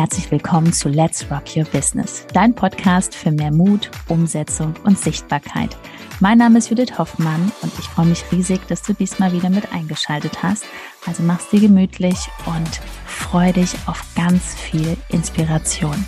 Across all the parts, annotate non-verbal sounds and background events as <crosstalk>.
herzlich willkommen zu Let's Rock Your Business, dein Podcast für mehr Mut, Umsetzung und Sichtbarkeit. Mein Name ist Judith Hoffmann und ich freue mich riesig, dass du diesmal wieder mit eingeschaltet hast. Also mach's dir gemütlich und freu dich auf ganz viel Inspiration.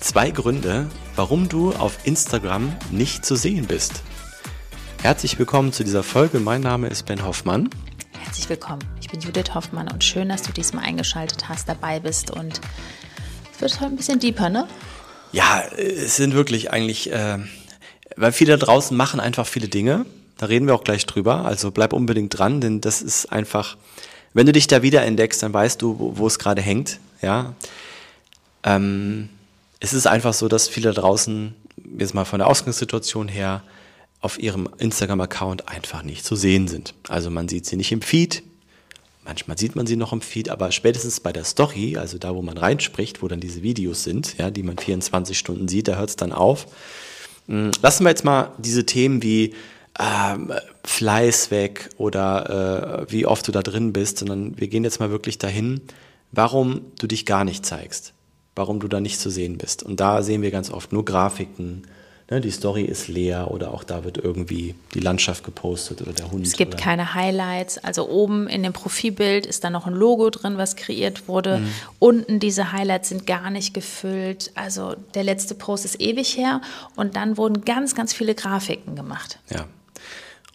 Zwei Gründe, warum du auf Instagram nicht zu sehen bist. Herzlich willkommen zu dieser Folge. Mein Name ist Ben Hoffmann. Herzlich willkommen. Ich bin Judith Hoffmann und schön, dass du diesmal eingeschaltet hast, dabei bist und es wird heute ein bisschen deeper, ne? Ja, es sind wirklich eigentlich, äh, weil viele da draußen machen einfach viele Dinge. Da reden wir auch gleich drüber. Also bleib unbedingt dran, denn das ist einfach, wenn du dich da wieder entdeckst, dann weißt du, wo, wo es gerade hängt. Ja. Ähm, es ist einfach so, dass viele da draußen, jetzt mal von der Ausgangssituation her, auf ihrem Instagram-Account einfach nicht zu sehen sind. Also man sieht sie nicht im Feed, manchmal sieht man sie noch im Feed, aber spätestens bei der Story, also da, wo man reinspricht, wo dann diese Videos sind, ja, die man 24 Stunden sieht, da hört es dann auf. Hm, lassen wir jetzt mal diese Themen wie ähm, Fleiß weg oder äh, wie oft du da drin bist, sondern wir gehen jetzt mal wirklich dahin, warum du dich gar nicht zeigst, warum du da nicht zu sehen bist. Und da sehen wir ganz oft nur Grafiken, ne, die Story ist leer oder auch da wird irgendwie die Landschaft gepostet oder der Hund. Es gibt keine Highlights. Also oben in dem Profilbild ist da noch ein Logo drin, was kreiert wurde. Mhm. Unten diese Highlights sind gar nicht gefüllt. Also der letzte Post ist ewig her und dann wurden ganz, ganz viele Grafiken gemacht. Ja.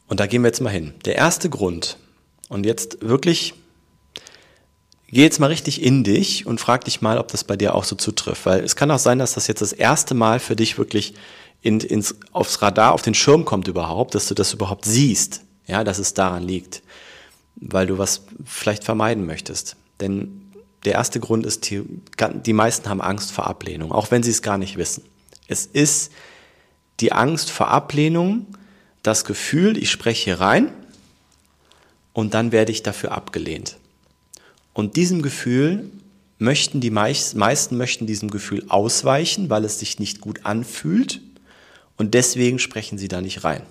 Und da gehen wir jetzt mal hin. Der erste Grund, und jetzt wirklich Geh jetzt mal richtig in dich und frag dich mal, ob das bei dir auch so zutrifft. Weil es kann auch sein, dass das jetzt das erste Mal für dich wirklich in, ins, aufs Radar, auf den Schirm kommt überhaupt, dass du das überhaupt siehst, ja, dass es daran liegt, weil du was vielleicht vermeiden möchtest. Denn der erste Grund ist, die, die meisten haben Angst vor Ablehnung, auch wenn sie es gar nicht wissen. Es ist die Angst vor Ablehnung, das Gefühl, ich spreche hier rein und dann werde ich dafür abgelehnt. Und diesem Gefühl möchten die meisten möchten diesem Gefühl ausweichen, weil es sich nicht gut anfühlt und deswegen sprechen sie da nicht rein.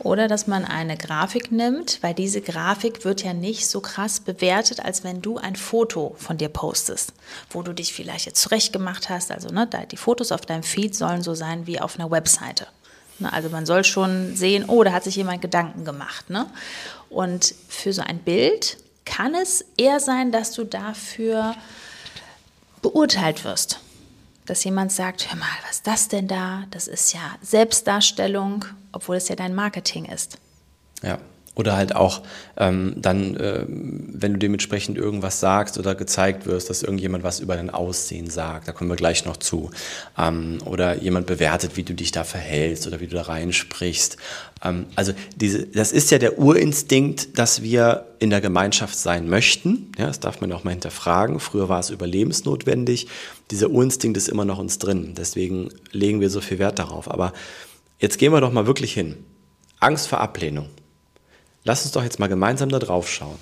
Oder dass man eine Grafik nimmt, weil diese Grafik wird ja nicht so krass bewertet, als wenn du ein Foto von dir postest, wo du dich vielleicht jetzt zurechtgemacht hast. Also ne, die Fotos auf deinem Feed sollen so sein wie auf einer Webseite. Ne, also man soll schon sehen, oh, da hat sich jemand Gedanken gemacht. Ne? Und für so ein Bild kann es eher sein, dass du dafür beurteilt wirst dass jemand sagt, hör mal, was ist das denn da? Das ist ja Selbstdarstellung, obwohl es ja dein Marketing ist. Ja. Oder halt auch ähm, dann, äh, wenn du dementsprechend irgendwas sagst oder gezeigt wirst, dass irgendjemand was über dein Aussehen sagt, da kommen wir gleich noch zu. Ähm, oder jemand bewertet, wie du dich da verhältst oder wie du da reinsprichst. Ähm, also diese, das ist ja der Urinstinkt, dass wir in der Gemeinschaft sein möchten. Ja, das darf man auch mal hinterfragen. Früher war es überlebensnotwendig. Dieser Urinstinkt ist immer noch uns drin. Deswegen legen wir so viel Wert darauf. Aber jetzt gehen wir doch mal wirklich hin. Angst vor Ablehnung. Lass uns doch jetzt mal gemeinsam da drauf schauen.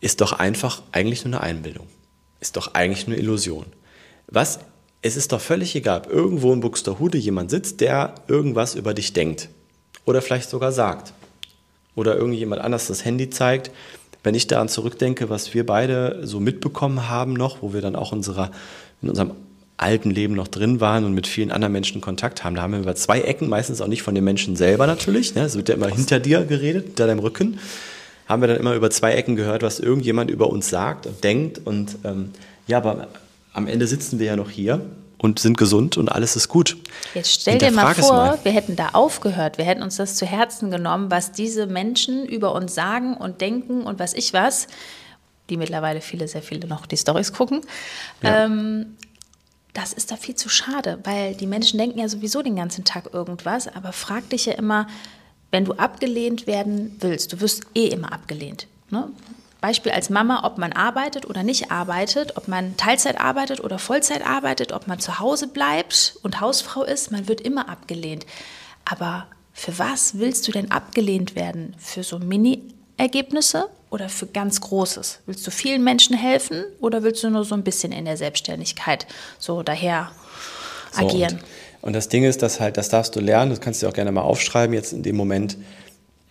Ist doch einfach eigentlich nur eine Einbildung. Ist doch eigentlich nur Illusion. Was? Es ist doch völlig egal, ob irgendwo in Buxtehude jemand sitzt, der irgendwas über dich denkt. Oder vielleicht sogar sagt. Oder irgendjemand anders das Handy zeigt. Wenn ich daran zurückdenke, was wir beide so mitbekommen haben noch, wo wir dann auch unserer, in unserem alten Leben noch drin waren und mit vielen anderen Menschen Kontakt haben. Da haben wir über zwei Ecken, meistens auch nicht von den Menschen selber natürlich. Ne? Es wird ja immer hinter dir geredet, hinter deinem Rücken. Haben wir dann immer über zwei Ecken gehört, was irgendjemand über uns sagt und denkt. Und ähm, ja, aber am Ende sitzen wir ja noch hier und sind gesund und alles ist gut. Jetzt stell dir mal vor, mal. wir hätten da aufgehört, wir hätten uns das zu Herzen genommen, was diese Menschen über uns sagen und denken und was ich was, die mittlerweile viele, sehr viele noch die Stories gucken. Ja. Ähm, das ist da viel zu schade, weil die Menschen denken ja sowieso den ganzen Tag irgendwas, aber frag dich ja immer, wenn du abgelehnt werden willst, du wirst eh immer abgelehnt. Ne? Beispiel als Mama, ob man arbeitet oder nicht arbeitet, ob man Teilzeit arbeitet oder Vollzeit arbeitet, ob man zu Hause bleibt und Hausfrau ist, man wird immer abgelehnt. Aber für was willst du denn abgelehnt werden? Für so Mini-Ergebnisse oder für ganz Großes? Willst du vielen Menschen helfen oder willst du nur so ein bisschen in der Selbstständigkeit so daher so, agieren? Und, und, das Ding ist, dass halt, das darfst du lernen, das kannst du auch gerne mal aufschreiben jetzt in dem Moment.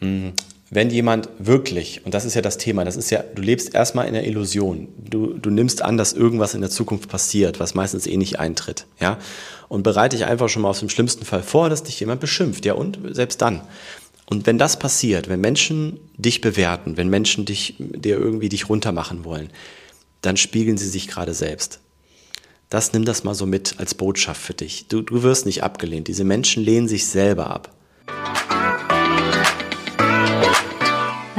Mh, hm, wenn jemand wirklich, und das ist ja das Thema, das ist ja, du lebst erstmal in der Illusion. Du, du nimmst an, dass irgendwas in der Zukunft passiert, was meistens eh nicht eintritt. Ja? Und bereite dich einfach schon mal auf den schlimmsten Fall vor, dass dich jemand beschimpft. Ja, und selbst dann. Und wenn das passiert, wenn Menschen dich bewerten, wenn Menschen dich, dir irgendwie dich runtermachen wollen, dann spiegeln sie sich gerade selbst. Das nimm das mal so mit als Botschaft für dich. Du, du wirst nicht abgelehnt. Diese Menschen lehnen sich selber ab.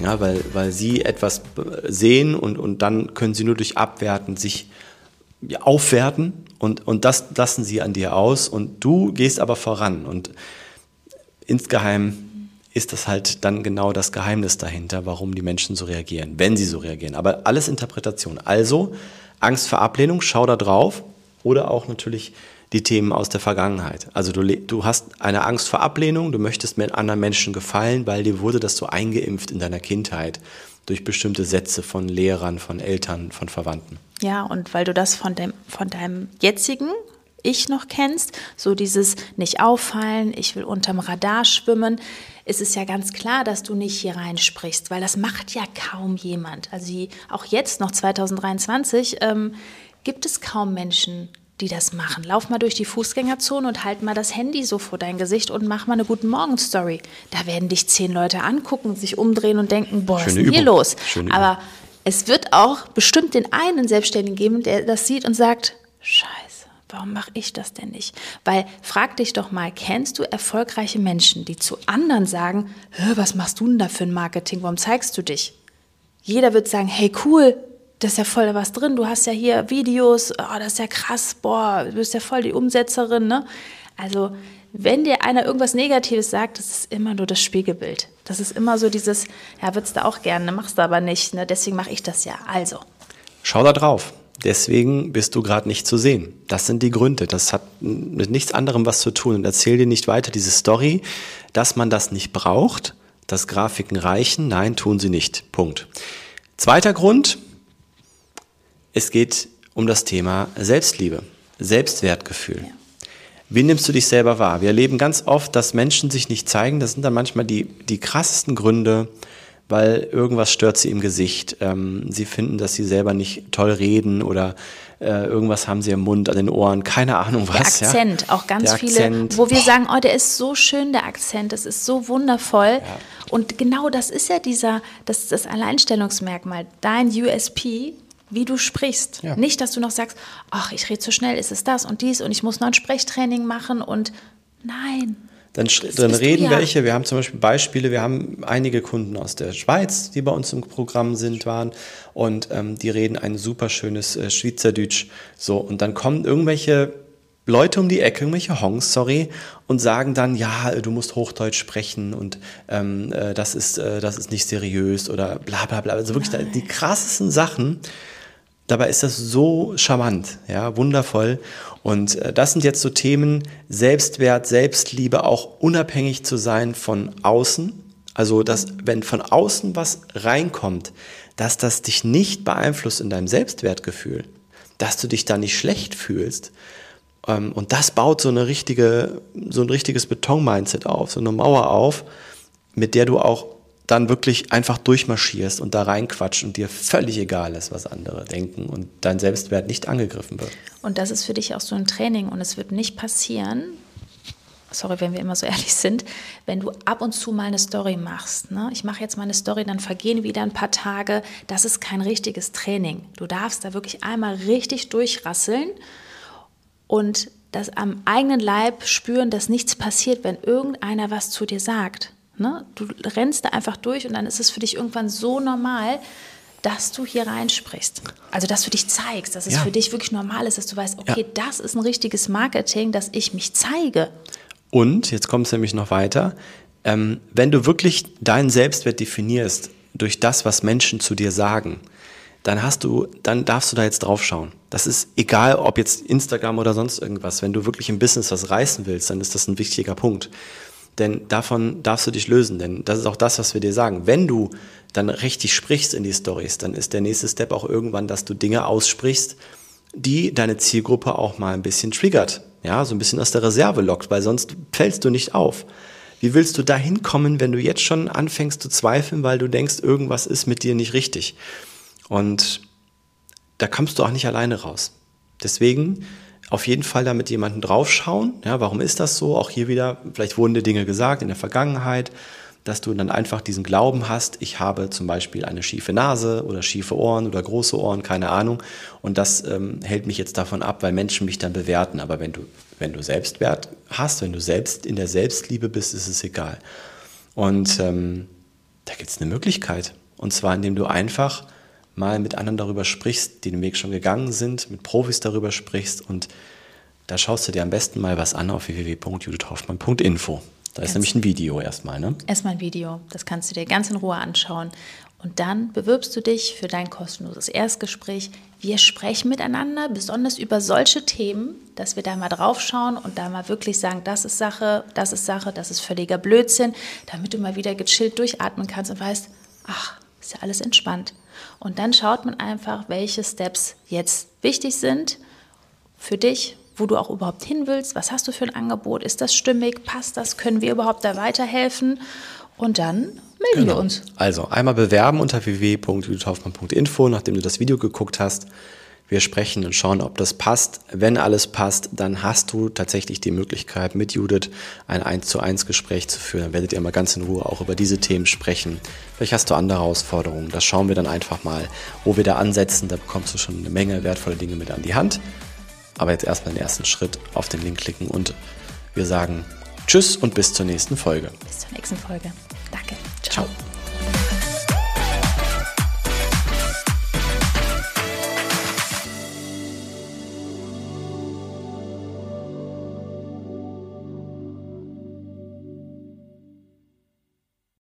Ja, weil, weil sie etwas sehen und, und dann können sie nur durch Abwerten sich aufwerten und, und das lassen sie an dir aus und du gehst aber voran und insgeheim ist das halt dann genau das Geheimnis dahinter, warum die Menschen so reagieren, wenn sie so reagieren. Aber alles Interpretation. Also Angst vor Ablehnung, schau da drauf oder auch natürlich die Themen aus der Vergangenheit. Also du, du hast eine Angst vor Ablehnung, du möchtest mit anderen Menschen gefallen, weil dir wurde das so eingeimpft in deiner Kindheit durch bestimmte Sätze von Lehrern, von Eltern, von Verwandten. Ja, und weil du das von, dem, von deinem jetzigen Ich noch kennst, so dieses nicht auffallen, ich will unterm Radar schwimmen, ist es ja ganz klar, dass du nicht hier reinsprichst, weil das macht ja kaum jemand. Also auch jetzt noch 2023 ähm, gibt es kaum Menschen, die das machen. Lauf mal durch die Fußgängerzone und halt mal das Handy so vor dein Gesicht und mach mal eine Guten Morgen Story. Da werden dich zehn Leute angucken, sich umdrehen und denken, boah, was ist denn hier los? Aber es wird auch bestimmt den einen Selbstständigen geben, der das sieht und sagt, scheiße, warum mache ich das denn nicht? Weil frag dich doch mal, kennst du erfolgreiche Menschen, die zu anderen sagen, was machst du denn da für ein Marketing? Warum zeigst du dich? Jeder wird sagen, hey cool, das ist ja voll was drin. Du hast ja hier Videos, oh, das ist ja krass, boah, du bist ja voll die Umsetzerin. Ne? Also, wenn dir einer irgendwas Negatives sagt, das ist immer nur das Spiegelbild. Das ist immer so dieses, ja, würdest du auch gerne, machst du aber nicht, ne? deswegen mache ich das ja. Also. Schau da drauf. Deswegen bist du gerade nicht zu sehen. Das sind die Gründe. Das hat mit nichts anderem was zu tun. Und erzähl dir nicht weiter diese Story, dass man das nicht braucht, dass Grafiken reichen. Nein, tun sie nicht. Punkt. Zweiter Grund, es geht um das Thema Selbstliebe, Selbstwertgefühl. Ja. Wie nimmst du dich selber wahr? Wir erleben ganz oft, dass Menschen sich nicht zeigen. Das sind dann manchmal die, die krassesten Gründe, weil irgendwas stört sie im Gesicht. Ähm, sie finden, dass sie selber nicht toll reden oder äh, irgendwas haben sie im Mund, an den Ohren, keine Ahnung was. Der Akzent, ja? auch ganz der viele, Akzent. wo wir sagen, oh, der ist so schön, der Akzent, das ist so wundervoll. Ja. Und genau das ist ja dieser, das, das Alleinstellungsmerkmal, dein USP, wie du sprichst. Ja. Nicht, dass du noch sagst, ach, ich rede zu schnell, ist es das und dies und ich muss noch ein Sprechtraining machen und nein. Dann, dann reden ja. welche, wir haben zum Beispiel Beispiele, wir haben einige Kunden aus der Schweiz, die bei uns im Programm sind, waren und ähm, die reden ein super schönes äh, Schweizerdeutsch. So, und dann kommen irgendwelche Leute um die Ecke, irgendwelche Hongs, sorry, und sagen dann, ja, du musst Hochdeutsch sprechen und ähm, äh, das, ist, äh, das ist nicht seriös oder bla bla bla. Also wirklich Nein. die krassesten Sachen. Dabei ist das so charmant, ja, wundervoll. Und äh, das sind jetzt so Themen, Selbstwert, Selbstliebe, auch unabhängig zu sein von außen. Also, dass, wenn von außen was reinkommt, dass das dich nicht beeinflusst in deinem Selbstwertgefühl, dass du dich da nicht schlecht fühlst. Ähm, und das baut so eine richtige, so ein richtiges Beton-Mindset auf, so eine Mauer auf, mit der du auch dann wirklich einfach durchmarschierst und da reinquatscht und dir völlig egal ist, was andere denken und dein Selbstwert nicht angegriffen wird. Und das ist für dich auch so ein Training und es wird nicht passieren, sorry, wenn wir immer so <laughs> ehrlich sind, wenn du ab und zu mal eine Story machst. Ne? Ich mache jetzt mal eine Story, dann vergehen wieder ein paar Tage. Das ist kein richtiges Training. Du darfst da wirklich einmal richtig durchrasseln und das am eigenen Leib spüren, dass nichts passiert, wenn irgendeiner was zu dir sagt. Ne? Du rennst da einfach durch und dann ist es für dich irgendwann so normal, dass du hier reinsprichst. Also, dass du dich zeigst, dass es ja. für dich wirklich normal ist, dass du weißt, okay, ja. das ist ein richtiges Marketing, dass ich mich zeige. Und, jetzt kommt es nämlich noch weiter, ähm, wenn du wirklich deinen Selbstwert definierst durch das, was Menschen zu dir sagen, dann hast du, dann darfst du da jetzt drauf schauen. Das ist egal, ob jetzt Instagram oder sonst irgendwas. Wenn du wirklich im Business was reißen willst, dann ist das ein wichtiger Punkt. Denn davon darfst du dich lösen, denn das ist auch das, was wir dir sagen. Wenn du dann richtig sprichst in die Stories, dann ist der nächste Step auch irgendwann, dass du Dinge aussprichst, die deine Zielgruppe auch mal ein bisschen triggert, ja, so ein bisschen aus der Reserve lockt, weil sonst fällst du nicht auf. Wie willst du da hinkommen, wenn du jetzt schon anfängst zu zweifeln, weil du denkst, irgendwas ist mit dir nicht richtig? Und da kommst du auch nicht alleine raus. Deswegen auf jeden Fall da mit jemandem draufschauen. Ja, warum ist das so? Auch hier wieder, vielleicht wurden dir Dinge gesagt in der Vergangenheit, dass du dann einfach diesen Glauben hast, ich habe zum Beispiel eine schiefe Nase oder schiefe Ohren oder große Ohren, keine Ahnung. Und das ähm, hält mich jetzt davon ab, weil Menschen mich dann bewerten. Aber wenn du, wenn du Selbstwert hast, wenn du selbst in der Selbstliebe bist, ist es egal. Und ähm, da gibt es eine Möglichkeit. Und zwar, indem du einfach mal mit anderen darüber sprichst, die den Weg schon gegangen sind, mit Profis darüber sprichst und da schaust du dir am besten mal was an auf www.judithhoffmann.info. Da ist nämlich ein Video erstmal, ne? Erstmal ein Video. Das kannst du dir ganz in Ruhe anschauen. Und dann bewirbst du dich für dein kostenloses Erstgespräch. Wir sprechen miteinander, besonders über solche Themen, dass wir da mal draufschauen und da mal wirklich sagen, das ist Sache, das ist Sache, das ist völliger Blödsinn, damit du mal wieder gechillt durchatmen kannst und weißt, ach, ist ja alles entspannt. Und dann schaut man einfach, welche Steps jetzt wichtig sind für dich, wo du auch überhaupt hin willst. Was hast du für ein Angebot? Ist das stimmig? Passt das? Können wir überhaupt da weiterhelfen? Und dann melden genau. wir uns. Also einmal bewerben unter www.judithhoffmann.info, nachdem du das Video geguckt hast. Wir sprechen und schauen, ob das passt. Wenn alles passt, dann hast du tatsächlich die Möglichkeit, mit Judith ein 1 zu 1 Gespräch zu führen. Dann werdet ihr mal ganz in Ruhe auch über diese Themen sprechen. Vielleicht hast du andere Herausforderungen. Das schauen wir dann einfach mal, wo wir da ansetzen. Da bekommst du schon eine Menge wertvolle Dinge mit an die Hand. Aber jetzt erstmal den ersten Schritt auf den Link klicken und wir sagen Tschüss und bis zur nächsten Folge. Bis zur nächsten Folge. Danke. Ciao. Ciao.